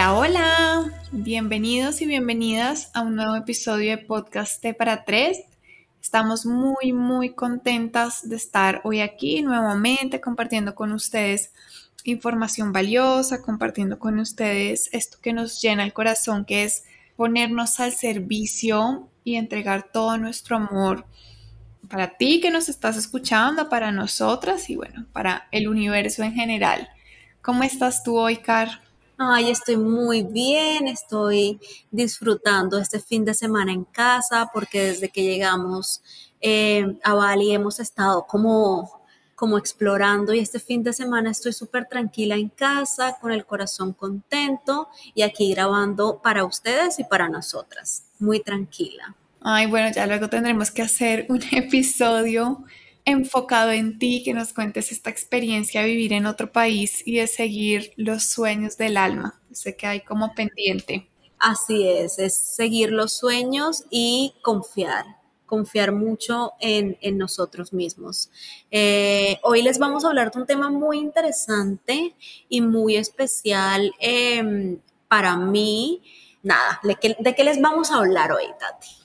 Hola, hola, bienvenidos y bienvenidas a un nuevo episodio de Podcast T para Tres. Estamos muy, muy contentas de estar hoy aquí nuevamente compartiendo con ustedes información valiosa, compartiendo con ustedes esto que nos llena el corazón, que es ponernos al servicio y entregar todo nuestro amor para ti que nos estás escuchando, para nosotras y bueno, para el universo en general. ¿Cómo estás tú hoy, Car? Ay, estoy muy bien, estoy disfrutando este fin de semana en casa porque desde que llegamos eh, a Bali hemos estado como como explorando y este fin de semana estoy súper tranquila en casa, con el corazón contento y aquí grabando para ustedes y para nosotras, muy tranquila. Ay, bueno, ya luego tendremos que hacer un episodio enfocado en ti, que nos cuentes esta experiencia de vivir en otro país y de seguir los sueños del alma. Sé que hay como pendiente. Así es, es seguir los sueños y confiar, confiar mucho en, nosotros mismos. Eh, hoy les vamos a hablar de un tema muy interesante y muy especial em, para mí. Nada, ¿de qué les vamos a hablar hoy, Tati?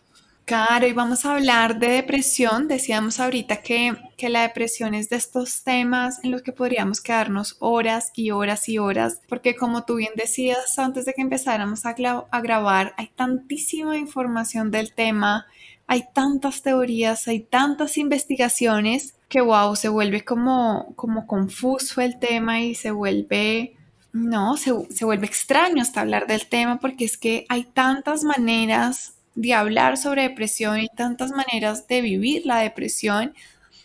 Claro, y vamos a hablar de depresión. Decíamos ahorita que, que, la depresión es de estos temas en los que podríamos quedarnos horas y horas y horas, porque como tú bien decías antes de que empezáramos a, grabar, hay tantísima información del tema, hay tantas teorías, hay tantas investigaciones que, wow, se vuelve como, como confuso el tema y se vuelve, no, se, se vuelve extraño hasta hablar del tema porque es que hay tantas maneras de hablar sobre depresión y tantas maneras de vivir la depresión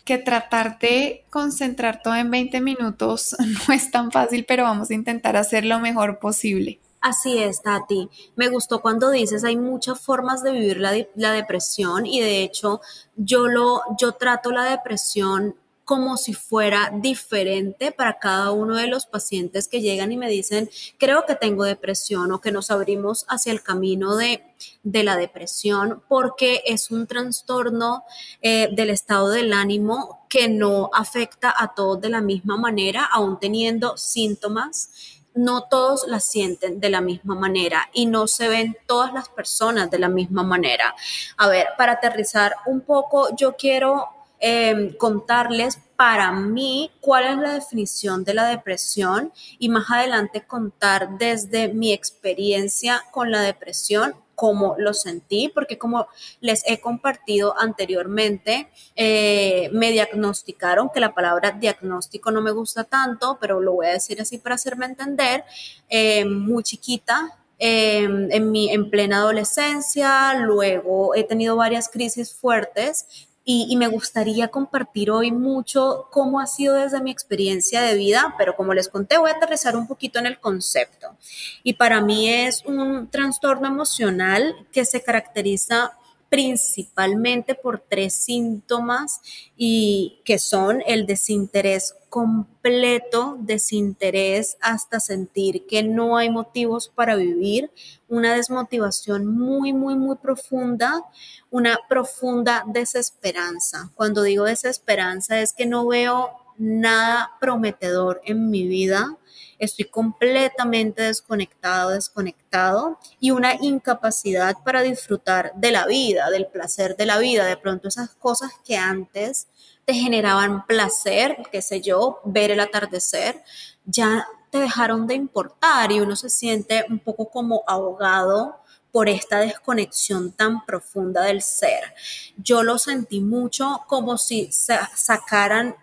que tratar de concentrar todo en 20 minutos no es tan fácil, pero vamos a intentar hacer lo mejor posible. Así es, Tati. Me gustó cuando dices hay muchas formas de vivir la, la, depresión y de hecho yo lo yo trato la depresión como si fuera diferente para cada uno de los pacientes que llegan y me dicen, creo que tengo depresión o que nos abrimos hacia el camino de, la depresión porque es un trastorno eh, del estado del ánimo que no afecta a todos de la misma manera, aún teniendo síntomas no todos la sienten de la misma manera y no se ven todas las personas de la misma manera. A ver, para aterrizar un poco, yo quiero Em, contarles para mí cuál es la definición de la depresión y más adelante contar desde mi experiencia con la depresión cómo lo sentí, porque como les he compartido anteriormente, eh, me diagnosticaron, que la palabra diagnóstico no me gusta tanto, pero lo voy a decir así para hacerme entender, eh, muy chiquita, em, en, mi, en plena adolescencia, luego he tenido varias crisis fuertes y, me gustaría compartir hoy mucho cómo ha sido desde mi experiencia de vida, pero como les conté, voy a aterrizar un poquito en el concepto. Y para mí es un trastorno emocional que se caracteriza principalmente por tres síntomas y que son el desinterés completo, desinterés hasta sentir que no hay motivos para vivir, una desmotivación muy, muy, muy profunda, una profunda desesperanza. Cuando digo desesperanza es que no veo nada prometedor en mi vida, estoy completamente desconectado, desconectado y una incapacidad para disfrutar de la vida, del placer de la vida, de pronto esas cosas que antes te generaban placer, qué sé yo, ver el atardecer, ya te dejaron de importar y uno se siente un poco como ahogado por esta desconexión tan profunda del ser. Yo lo sentí mucho como si sacaran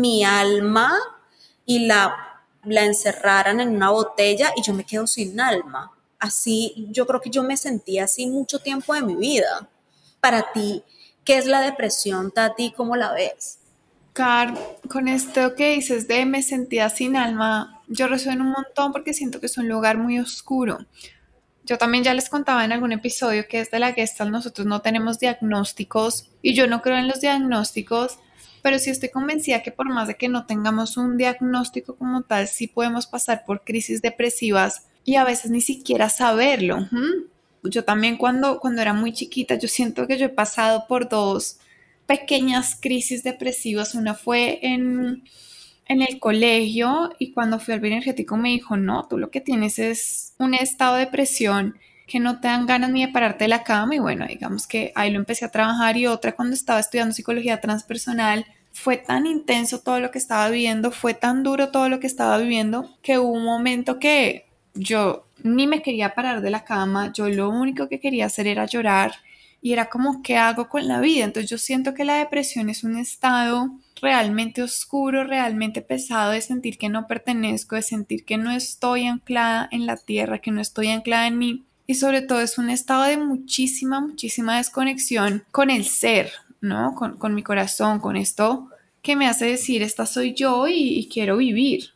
mi alma y la la encerraran en una botella y yo me quedo sin alma. Así, yo creo que yo me sentí así mucho tiempo de mi vida. Para ti, ¿qué es la depresión, Tati? ¿Cómo la ves? Car, con esto que dices de me sentía sin alma, yo resueno un montón porque siento que es un lugar muy oscuro. Yo también ya les contaba en algún episodio que desde la Gestalt nosotros no tenemos diagnósticos y yo no creo en los diagnósticos pero sí estoy convencida que por más de que no tengamos un diagnóstico como tal, sí podemos pasar por crisis depresivas y a veces ni siquiera saberlo. Yo también cuando, cuando era muy chiquita, yo siento que yo he pasado por dos pequeñas crisis depresivas. Una fue en, en el colegio y cuando fui al bioenergético me dijo, no, tú lo que tienes es un estado de depresión que no te dan ganas ni de pararte de la cama y bueno, digamos que ahí lo empecé a trabajar y otra cuando estaba estudiando psicología transpersonal fue tan intenso todo lo que estaba viviendo, fue tan duro todo lo que estaba viviendo que hubo un momento que yo ni me quería parar de la cama, yo lo único que quería hacer era llorar y era como, ¿qué hago con la vida? Entonces yo siento que la depresión es un estado realmente oscuro, realmente pesado de sentir que no pertenezco, de sentir que no estoy anclada en la tierra, que no estoy anclada en mí. Y sobre todo es un estado de muchísima, muchísima desconexión con el ser, ¿no? Con, mi corazón, con esto que me hace decir, esta soy yo y quiero vivir.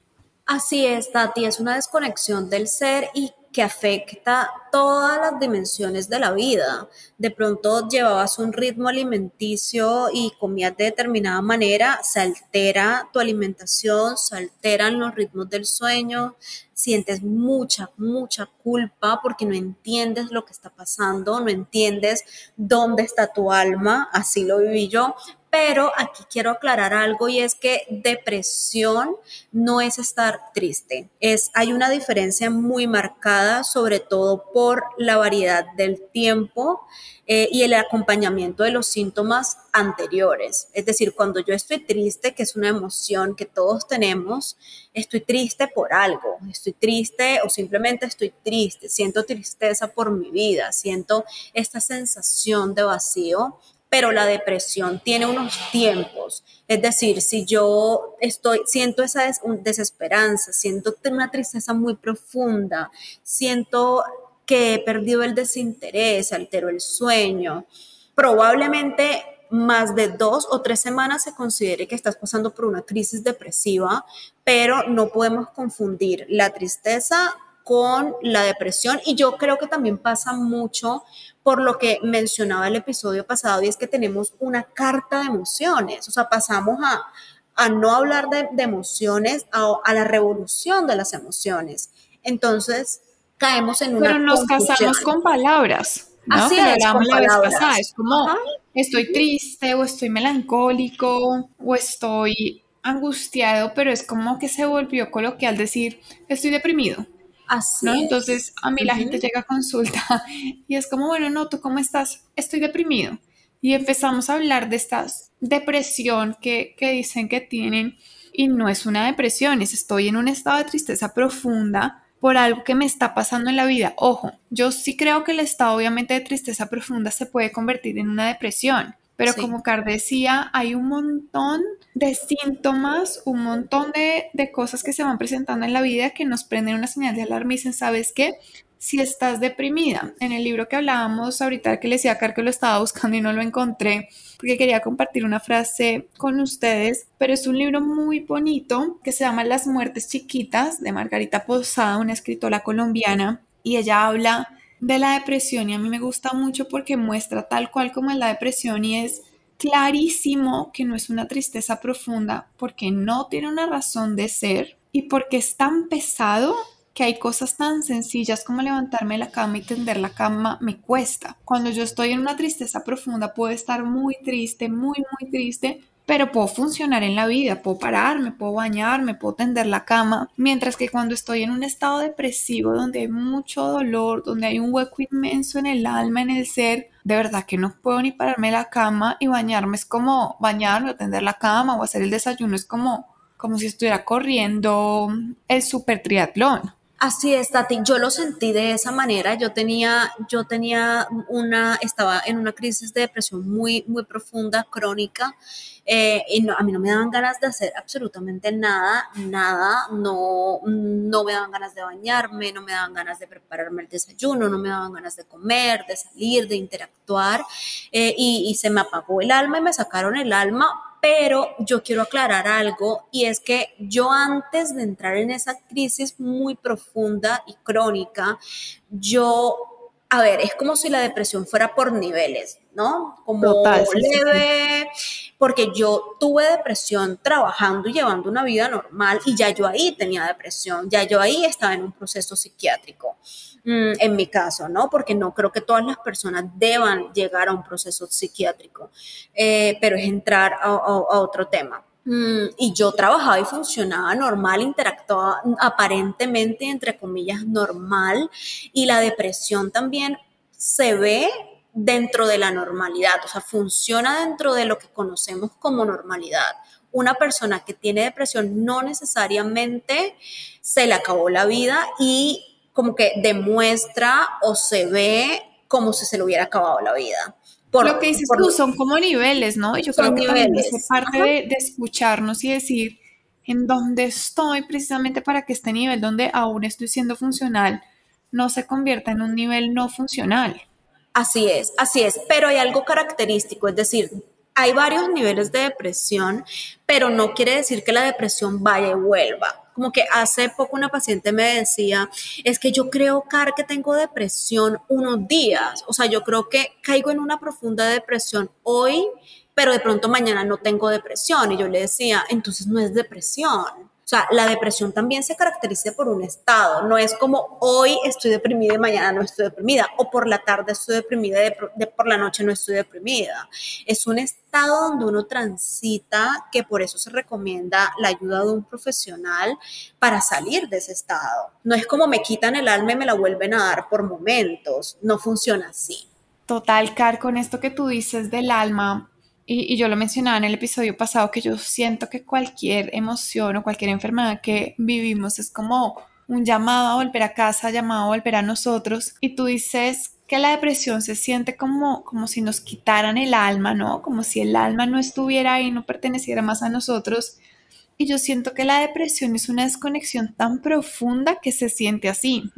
Así es, Tati, es una desconexión del ser y que afecta todas las dimensiones de la vida. De pronto llevabas un ritmo alimenticio y comías de determinada manera, se altera tu alimentación, se alteran los ritmos del sueño, sientes mucha, mucha culpa porque no entiendes lo que está pasando, no entiendes dónde está tu alma, así lo viví yo, pero aquí quiero aclarar algo y es que depresión no es estar triste. Es, hay una diferencia muy marcada, sobre todo por la variedad del tiempo eh, y el acompañamiento de los síntomas anteriores. Es decir, cuando yo estoy triste, que es una emoción que todos tenemos, estoy triste por algo, estoy triste o simplemente estoy triste, siento tristeza por mi vida, siento esta sensación de vacío pero la depresión tiene unos tiempos. Es decir, si yo estoy, siento esa desesperanza, siento una tristeza muy profunda, siento que he perdido el desinterés, altero el sueño, probablemente más de dos o tres semanas se considere que estás pasando por una crisis depresiva, pero no podemos confundir la tristeza con la depresión. Y yo creo que también pasa mucho por lo que mencionaba el episodio pasado y es que tenemos una carta de emociones, o sea, pasamos a, a no hablar de, emociones, a, la revolución de las emociones. Entonces, caemos en una... Pero nos casamos con palabras. ¿no? Así es, con la Vez Es como, estoy triste o estoy melancólico o estoy angustiado, pero es como que se volvió coloquial decir, estoy deprimido. ¿no? Entonces a mí la gente llega a consulta y es como, bueno, no, ¿tú cómo estás? Estoy deprimido. Y empezamos a hablar de esta depresión que, que dicen que tienen y no es una depresión, es estoy en un estado de tristeza profunda por algo que me está pasando en la vida. Ojo, yo sí creo que el estado obviamente de tristeza profunda se puede convertir en una depresión, pero como Car decía, hay un montón de síntomas, un montón de, cosas que se van presentando en la vida que nos prenden una señal de alarma y dicen, ¿sabes qué? Si estás deprimida, en el libro que hablábamos ahorita que le decía a Car que lo estaba buscando y no lo encontré, porque quería compartir una frase con ustedes, pero es un libro muy bonito que se llama Las muertes chiquitas de Margarita Posada, una escritora colombiana, y ella habla de la depresión y a mí me gusta mucho porque muestra tal cual como es la depresión y es clarísimo que no es una tristeza profunda porque no tiene una razón de ser y porque es tan pesado que hay cosas tan sencillas como levantarme la cama y tender la cama me cuesta. Cuando yo estoy en una tristeza profunda puedo estar muy triste, muy, muy triste, pero puedo funcionar en la vida, puedo pararme, puedo bañarme, puedo tender la cama, mientras que cuando estoy en un estado depresivo donde hay mucho dolor, donde hay un hueco inmenso en el alma, en el ser, de verdad que no puedo ni pararme la cama y bañarme es como bañarme o tender la cama o hacer el desayuno es como como si estuviera corriendo el super triatlón. Así es, Tati. Yo lo sentí de esa manera. Yo tenía, yo tenía una, estaba en una crisis de depresión muy, muy profunda, crónica, eh, y a mí no me daban ganas de hacer absolutamente nada, nada. No, no me daban ganas de bañarme, no me daban ganas de prepararme el desayuno, no me daban ganas de comer, de salir, de interactuar, eh, y se me apagó el alma y me sacaron el alma pero yo quiero aclarar algo y es que yo antes de entrar en esa crisis muy profunda y crónica, yo, a ver, es como si la depresión fuera por niveles, ¿no? Como leve, porque yo tuve depresión trabajando y llevando una vida normal y ya yo ahí tenía depresión, ya yo ahí estaba en un proceso psiquiátrico. Mm, en mi caso, ¿no? Porque no creo que todas las personas deban llegar a un proceso psiquiátrico, eh, pero es entrar a, otro tema. Mm, y yo trabajaba y funcionaba normal, interactuaba aparentemente, entre comillas, normal. Y la depresión también se ve dentro de la normalidad, o sea, funciona dentro de lo que conocemos como normalidad. Una persona que tiene depresión no necesariamente se le acabó la vida y como que demuestra o se ve como si se le hubiera acabado la vida. Lo que dices tú son como niveles, ¿no? yo creo que también es parte de, escucharnos y decir en dónde estoy precisamente para que este nivel donde aún estoy siendo funcional no se convierta en un nivel no funcional. Así es, así es, pero hay algo característico, es decir, hay varios niveles de depresión, pero no quiere decir que la depresión vaya y vuelva como que hace poco una paciente me decía, es que yo creo, Car, que tengo depresión unos días, o sea, yo creo que caigo en una profunda depresión hoy, pero de pronto mañana no tengo depresión. Y yo le decía, entonces no es depresión. O sea, la depresión también se caracteriza por un estado, no es como hoy estoy deprimida y mañana no estoy deprimida, o por la tarde estoy deprimida y por la noche no estoy deprimida. Es un estado donde uno transita, que por eso se recomienda la ayuda de un profesional para salir de ese estado. No es como me quitan el alma y me la vuelven a dar por momentos, no funciona así. Total, Car, con esto que tú dices del alma, y, yo lo mencionaba en el episodio pasado, que yo siento que cualquier emoción o cualquier enfermedad que vivimos es como un llamado a volver a casa, llamado a volver a nosotros. Y tú dices que la depresión se siente como, como si nos quitaran el alma, ¿no? Como si el alma no estuviera ahí, no perteneciera más a nosotros. Y yo siento que la depresión es una desconexión tan profunda que se siente así.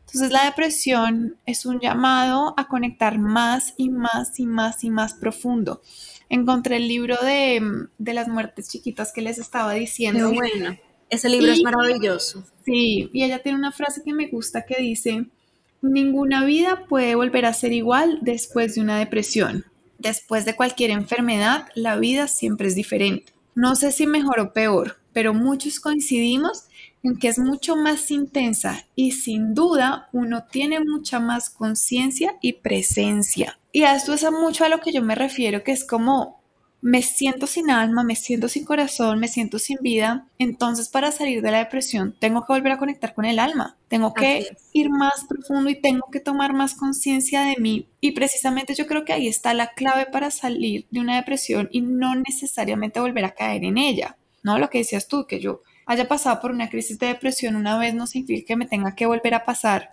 Entonces la depresión es un llamado a conectar más y más y más y más profundo encontré el libro de, las muertes chiquitas que les estaba diciendo. Qué bueno. Ese libro es maravilloso. Sí, y ella tiene una frase que me gusta que dice, ninguna vida puede volver a ser igual después de una depresión. Después de cualquier enfermedad, la vida siempre es diferente. No sé si mejor o peor, pero muchos coincidimos que es mucho más intensa y sin duda uno tiene mucha más conciencia y presencia. Y a esto es mucho a lo que yo me refiero, que es como me siento sin alma, me siento sin corazón, me siento sin vida. Entonces, para salir de la depresión, tengo que volver a conectar con el alma. Tengo que ir más profundo y tengo que tomar más conciencia de mí. Y precisamente yo creo que ahí está la clave para salir de una depresión y no necesariamente volver a caer en ella. ¿No? Lo que decías tú, que yo haya pasado por una crisis de depresión una vez no significa que me tenga que volver a pasar.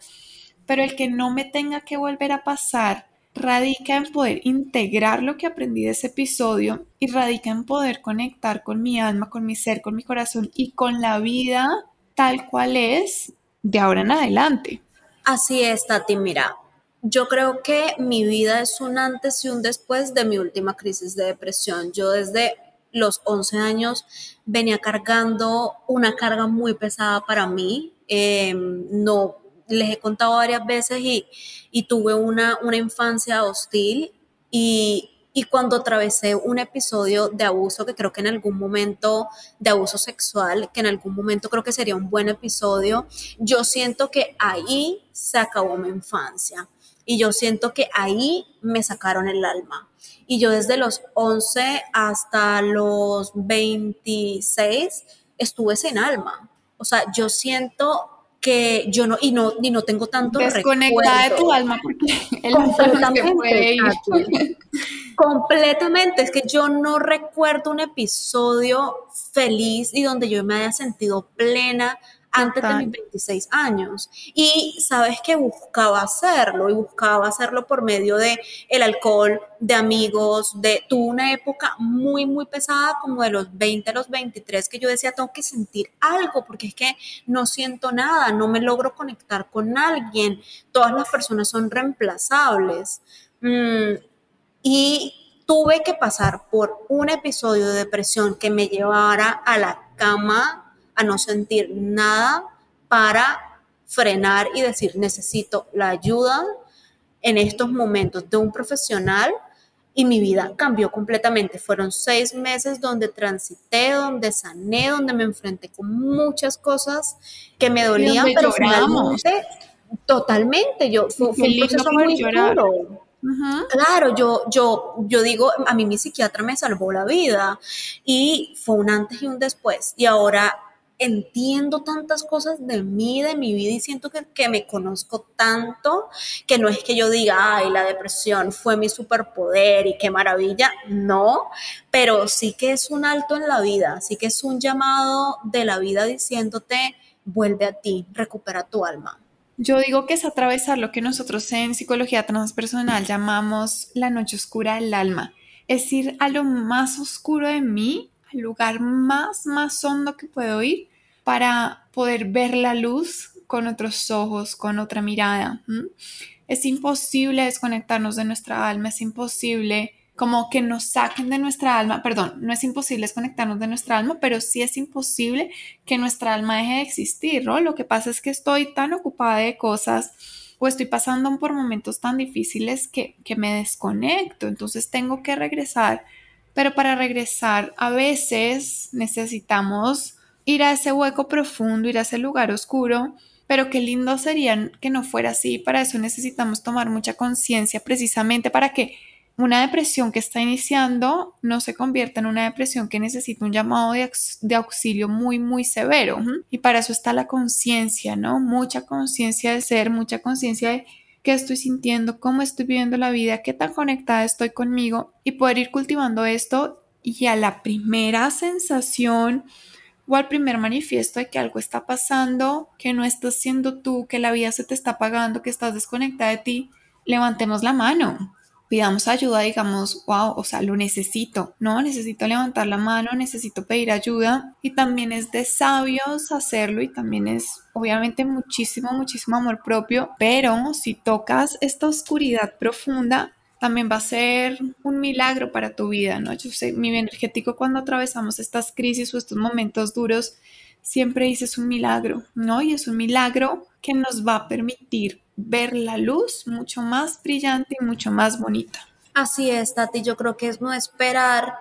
Pero el que no me tenga que volver a pasar radica en poder integrar lo que aprendí de ese episodio y radica en poder conectar con mi alma, con mi ser, con mi corazón y con la vida tal cual es de ahora en adelante. Así es, Tati. Mira, yo creo que mi vida es un antes y un después de mi última crisis de depresión. Yo desde los 11 años venía cargando una carga muy pesada para mí. Em, no les he contado varias veces y, tuve una, una, infancia hostil y, y, cuando atravesé un episodio de abuso, que creo que en algún momento, de abuso sexual, que en algún momento creo que sería un buen episodio, yo siento que ahí se acabó mi infancia y yo siento que ahí me sacaron el alma. Y yo desde los 11 hasta los 26 estuve sin alma. O sea, yo siento que yo no, y no, y no tengo tanto Desconectada de tu alma porque el completamente, completamente, es que yo no recuerdo un episodio feliz y donde yo me haya sentido plena antes de mis 26 años. Y sabes que buscaba hacerlo y buscaba hacerlo por medio de el alcohol, de amigos, de tuve una época muy muy pesada como de los 20 a los 23 que yo decía tengo que sentir algo porque es que no siento nada, no me logro conectar con alguien, todas las personas son reemplazables. Mm, y tuve que pasar por un episodio de depresión que me llevara a la cama a no sentir nada para frenar y decir, necesito la ayuda en estos momentos de un profesional y mi vida cambió completamente. Fueron seis meses donde transité, donde sané, donde me enfrenté con muchas cosas que me dolían, pero finalmente, totalmente, yo fue, un proceso muy duro. Claro, yo, yo, yo digo, a mí mi psiquiatra me salvó la vida y fue un antes y un después. Y ahora entiendo tantas cosas de mí, de mi vida y siento que, que, me conozco tanto que no es que yo diga, ay, la depresión fue mi superpoder y qué maravilla, no, pero sí que es un alto en la vida, sí que es un llamado de la vida diciéndote, vuelve a ti, recupera tu alma. Yo digo que es atravesar lo que nosotros en psicología transpersonal llamamos la noche oscura del alma, es ir a lo más oscuro de mí al lugar más, más hondo que puedo ir para poder ver la luz con otros ojos, con otra mirada. Es imposible desconectarnos de nuestra alma, es imposible como que nos saquen de nuestra alma, perdón, no es imposible desconectarnos de nuestra alma, pero sí es imposible que nuestra alma deje de existir. Lo que pasa es que estoy tan ocupada de cosas o estoy pasando por momentos tan difíciles que, que me desconecto, entonces tengo que regresar, pero para regresar a veces necesitamos ir a ese hueco profundo, ir a ese lugar oscuro, pero qué lindo sería que no fuera así. Para eso necesitamos tomar mucha conciencia, precisamente para que una depresión que está iniciando no se convierta en una depresión que necesita un llamado de, auxilio muy, muy severo. Y para eso está la conciencia, ¿no? Mucha conciencia de ser, mucha conciencia de qué estoy sintiendo, cómo estoy viviendo la vida, qué tan conectada estoy conmigo y poder ir cultivando esto y a la primera sensación o al primer manifiesto de que algo está pasando, que no estás siendo tú, que la vida se te está apagando, que estás desconectada de ti, levantemos la mano, pidamos ayuda, digamos, wow, o sea, lo necesito, ¿no? Necesito levantar la mano, necesito pedir ayuda y también es de sabios hacerlo y también es obviamente muchísimo, muchísimo amor propio, pero si tocas esta oscuridad profunda, también va a ser un milagro para tu vida, ¿no? Yo sé, mi energético cuando atravesamos estas crisis o estos momentos duros, siempre dices un milagro, ¿no? Y es un milagro que nos va a permitir ver la luz mucho más brillante y mucho más bonita. Así es, Tati, yo creo que es no esperar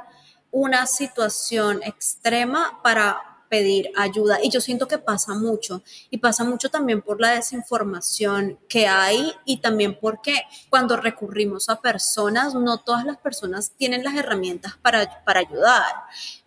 una situación extrema para pedir ayuda. Y yo siento que pasa mucho. Y pasa mucho también por la desinformación que hay y también porque cuando recurrimos a personas, no todas las personas tienen las herramientas para, para ayudar.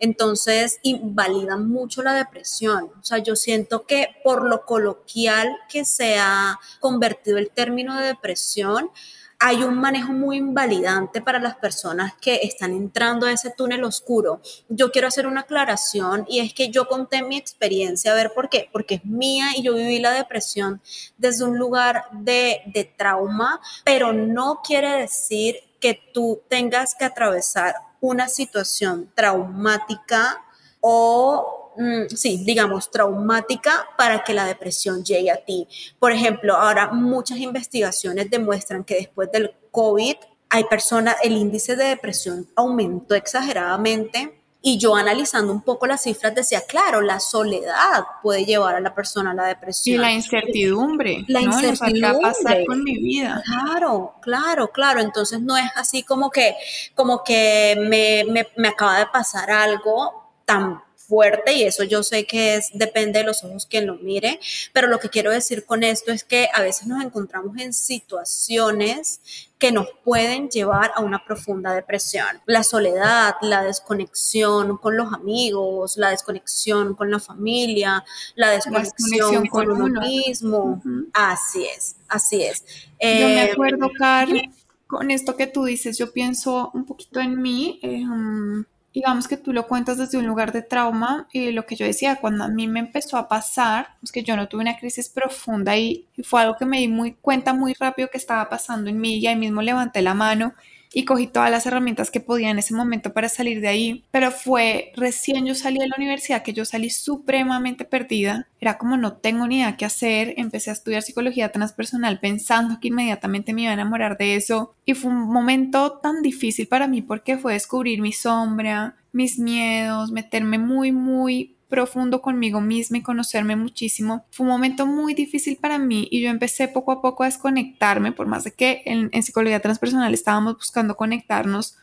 Entonces, invalidan mucho la depresión. O sea, yo siento que por lo coloquial que se ha convertido el término de depresión, hay un manejo muy invalidante para las personas que están entrando a ese túnel oscuro. Yo quiero hacer una aclaración y es que yo conté mi experiencia, a ver por qué, porque es mía y yo viví la depresión desde un lugar de, de trauma, pero no quiere decir que tú tengas que atravesar una situación traumática o Mm, sí, digamos, traumática para que la depresión llegue a ti. Por ejemplo, ahora muchas investigaciones demuestran que después del COVID hay personas, el índice de depresión aumentó exageradamente y yo analizando un poco las cifras decía, claro, la soledad puede llevar a la persona a la depresión. Y la incertidumbre. La incertidumbre. ¿Qué va a pasar con mi vida? Claro, claro, claro. Entonces no es así como que, como que me, me, me acaba de pasar algo tan fuerte y eso yo sé que es depende de los ojos quien lo mire, pero lo que quiero decir con esto es que a veces nos encontramos en situaciones que nos pueden llevar a una profunda depresión. La soledad, la desconexión con los amigos, la desconexión con la familia, la desconexión, con, uno mismo. Así es, así es. yo me eh, acuerdo, Carl, con esto que tú dices, yo pienso un poquito en mí. Eh, digamos que tú lo cuentas desde un lugar de trauma y lo que yo decía, cuando a mí me empezó a pasar, es que yo no tuve una crisis profunda y, fue algo que me di muy cuenta muy rápido que estaba pasando en mí y ahí mismo levanté la mano y cogí todas las herramientas que podía en ese momento para salir de ahí, pero fue recién yo salí de la universidad que yo salí supremamente perdida, era como no tengo ni idea qué hacer, empecé a estudiar psicología transpersonal pensando que inmediatamente me iba a enamorar de eso. Y fue un momento tan difícil para mí porque fue descubrir mi sombra, mis miedos, meterme muy, muy profundo conmigo misma y conocerme muchísimo. Fue un momento muy difícil para mí y yo empecé poco a poco a desconectarme, por más de que en, psicología transpersonal estábamos buscando conectarnos.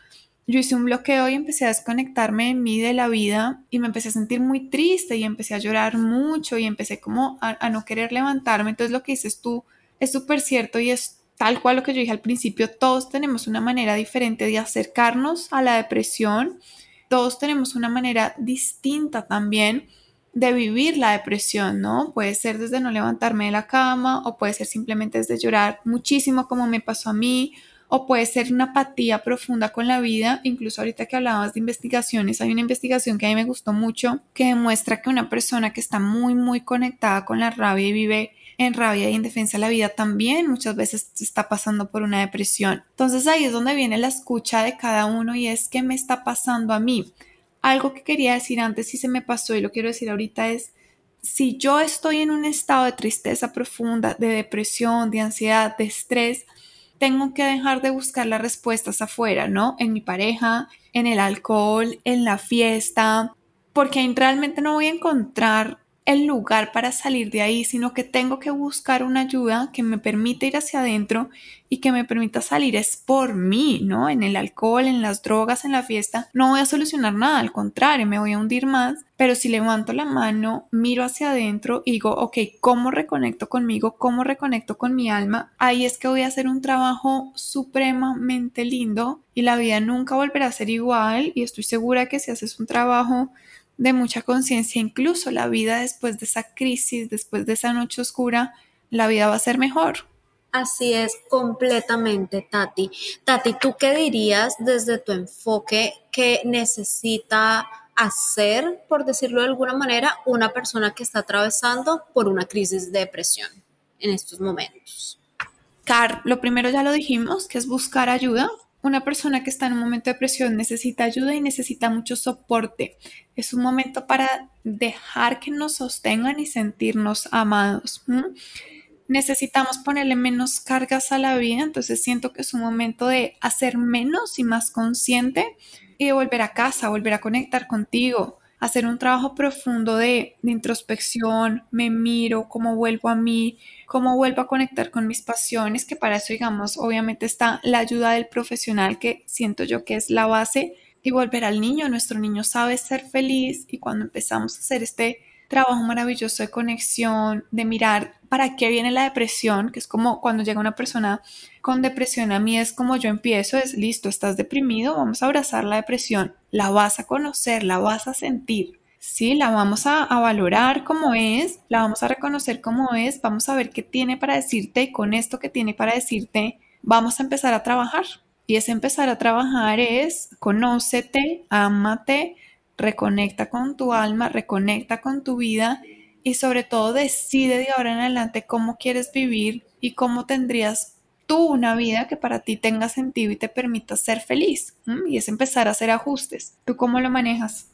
Yo hice un bloqueo y empecé a desconectarme de mí, de la vida, y me empecé a sentir muy triste y empecé a llorar mucho y empecé como a, a no querer levantarme. Entonces lo que dices tú es súper cierto y es tal cual lo que yo dije al principio, todos tenemos una manera diferente de acercarnos a la depresión, todos tenemos una manera distinta también de vivir la depresión, ¿no? Puede ser desde no levantarme de la cama o puede ser simplemente desde llorar muchísimo como me pasó a mí o puede ser una apatía profunda con la vida. Incluso ahorita que hablabas de investigaciones, hay una investigación que a mí me gustó mucho que demuestra que una persona que está muy, muy conectada con la rabia y vive en rabia y en defensa de la vida también muchas veces está pasando por una depresión. Entonces ahí es donde viene la escucha de cada uno y es qué me está pasando a mí. Algo que quería decir antes y se me pasó y lo quiero decir ahorita es, si yo estoy en un estado de tristeza profunda, de depresión, de ansiedad, de estrés, tengo que dejar de buscar las respuestas afuera, ¿no? En mi pareja, en el alcohol, en la fiesta, porque realmente no voy a encontrar el lugar para salir de ahí, sino que tengo que buscar una ayuda que me permita ir hacia adentro y que me permita salir es por mí, ¿no? En el alcohol, en las drogas, en la fiesta, no voy a solucionar nada, al contrario, me voy a hundir más, pero si levanto la mano, miro hacia adentro y digo, ok, ¿cómo reconecto conmigo? ¿Cómo reconecto con mi alma? Ahí es que voy a hacer un trabajo supremamente lindo y la vida nunca volverá a ser igual y estoy segura que si haces un trabajo de mucha conciencia, incluso la vida después de esa crisis, después de esa noche oscura, la vida va a ser mejor. Así es, completamente, Tati. Tati, ¿tú qué dirías desde tu enfoque que necesita hacer, por decirlo de alguna manera, una persona que está atravesando por una crisis de depresión en estos momentos? Car, lo primero ya lo dijimos, que es buscar ayuda, una persona que está en un momento de depresión necesita ayuda y necesita mucho soporte. Es un momento para dejar que nos sostengan y sentirnos amados. Necesitamos ponerle menos cargas a la vida, entonces siento que es un momento de hacer menos y más consciente y de volver a casa, volver a conectar contigo, hacer un trabajo profundo de, introspección, me miro, cómo vuelvo a mí, cómo vuelvo a conectar con mis pasiones, que para eso, digamos, obviamente está la ayuda del profesional, que siento yo que es la base, y volver al niño. Nuestro niño sabe ser feliz y cuando empezamos a hacer este trabajo maravilloso de conexión, de mirar para qué viene la depresión, que es como cuando llega una persona con depresión a mí es como yo empiezo, es listo, estás deprimido, vamos a abrazar la depresión, la vas a conocer, la vas a sentir, sí, la vamos a, a valorar como es, la vamos a reconocer como es, vamos a ver qué tiene para decirte y con esto que tiene para decirte vamos a empezar a trabajar. Y ese empezar a trabajar es conócete, ámate, reconecta con tu alma, reconecta con tu vida y sobre todo decide de ahora en adelante cómo quieres vivir y cómo tendrías tú una vida que para ti tenga sentido y te permita ser feliz. Y es empezar a hacer ajustes. ¿Tú cómo lo manejas?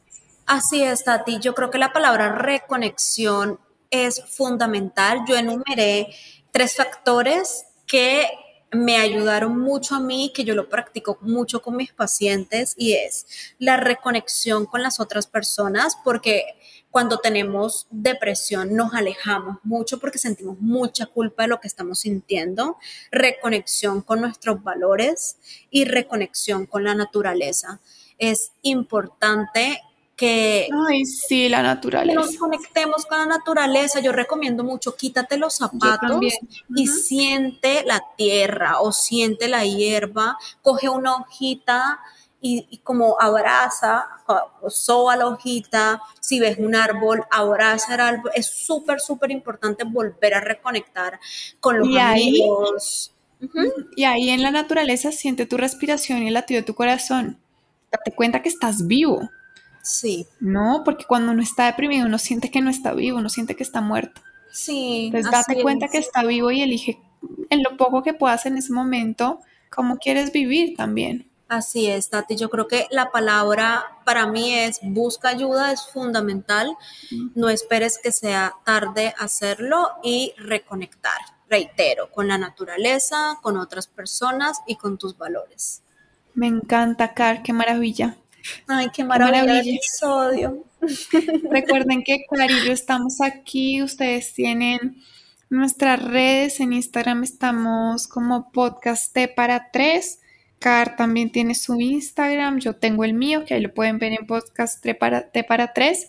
Así es, Tati. Yo creo que la palabra reconexión es fundamental. Yo enumeré tres factores que me ayudaron mucho a mí, que yo lo practico mucho con mis pacientes, y es la reconexión con las otras personas, porque cuando tenemos depresión nos alejamos mucho porque sentimos mucha culpa de lo que estamos sintiendo, reconexión con nuestros valores y reconexión con la naturaleza. Es importante que Ay, sí, la naturaleza. nos conectemos con la naturaleza. Yo recomiendo mucho, quítate los zapatos y siente la tierra o siente la hierba, coge una hojita y, como abraza, soba la hojita, si ves un árbol, abraza el árbol. Es súper, súper importante volver a reconectar con los amigos. Y ahí en la naturaleza siente tu respiración y el latido de tu corazón. Date cuenta que estás vivo Sí. No, porque cuando uno está deprimido uno siente que no está vivo, uno siente que está muerto. Sí. Entonces date cuenta que está vivo y elige en lo poco que puedas en ese momento cómo quieres vivir también. Así es, Tati. Yo creo que la palabra para mí es busca ayuda, es fundamental. No esperes que sea tarde hacerlo y reconectar, reitero, con la naturaleza, con otras personas y con tus valores. Me encanta, Car, qué maravilla. Ay, qué maravilla, episodio. Recuerden que Cari y yo estamos aquí, ustedes tienen nuestras redes, en Instagram estamos como podcast T para tres. Car también tiene su Instagram, yo tengo el mío, que ahí lo pueden ver en podcast T para, T para tres.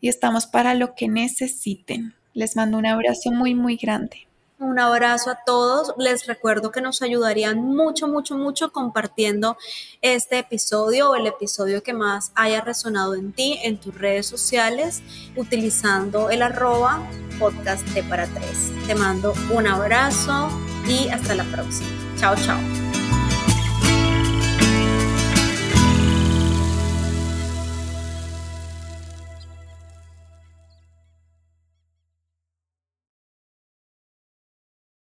Y estamos para lo que necesiten. Les mando un abrazo muy, muy grande. Un abrazo a todos. Les recuerdo que nos ayudarían mucho, mucho, mucho compartiendo este episodio o el episodio que más haya resonado en ti, en tus redes sociales, utilizando el arroba podcast de para tres. Te mando un abrazo y hasta la próxima. Chao, chao.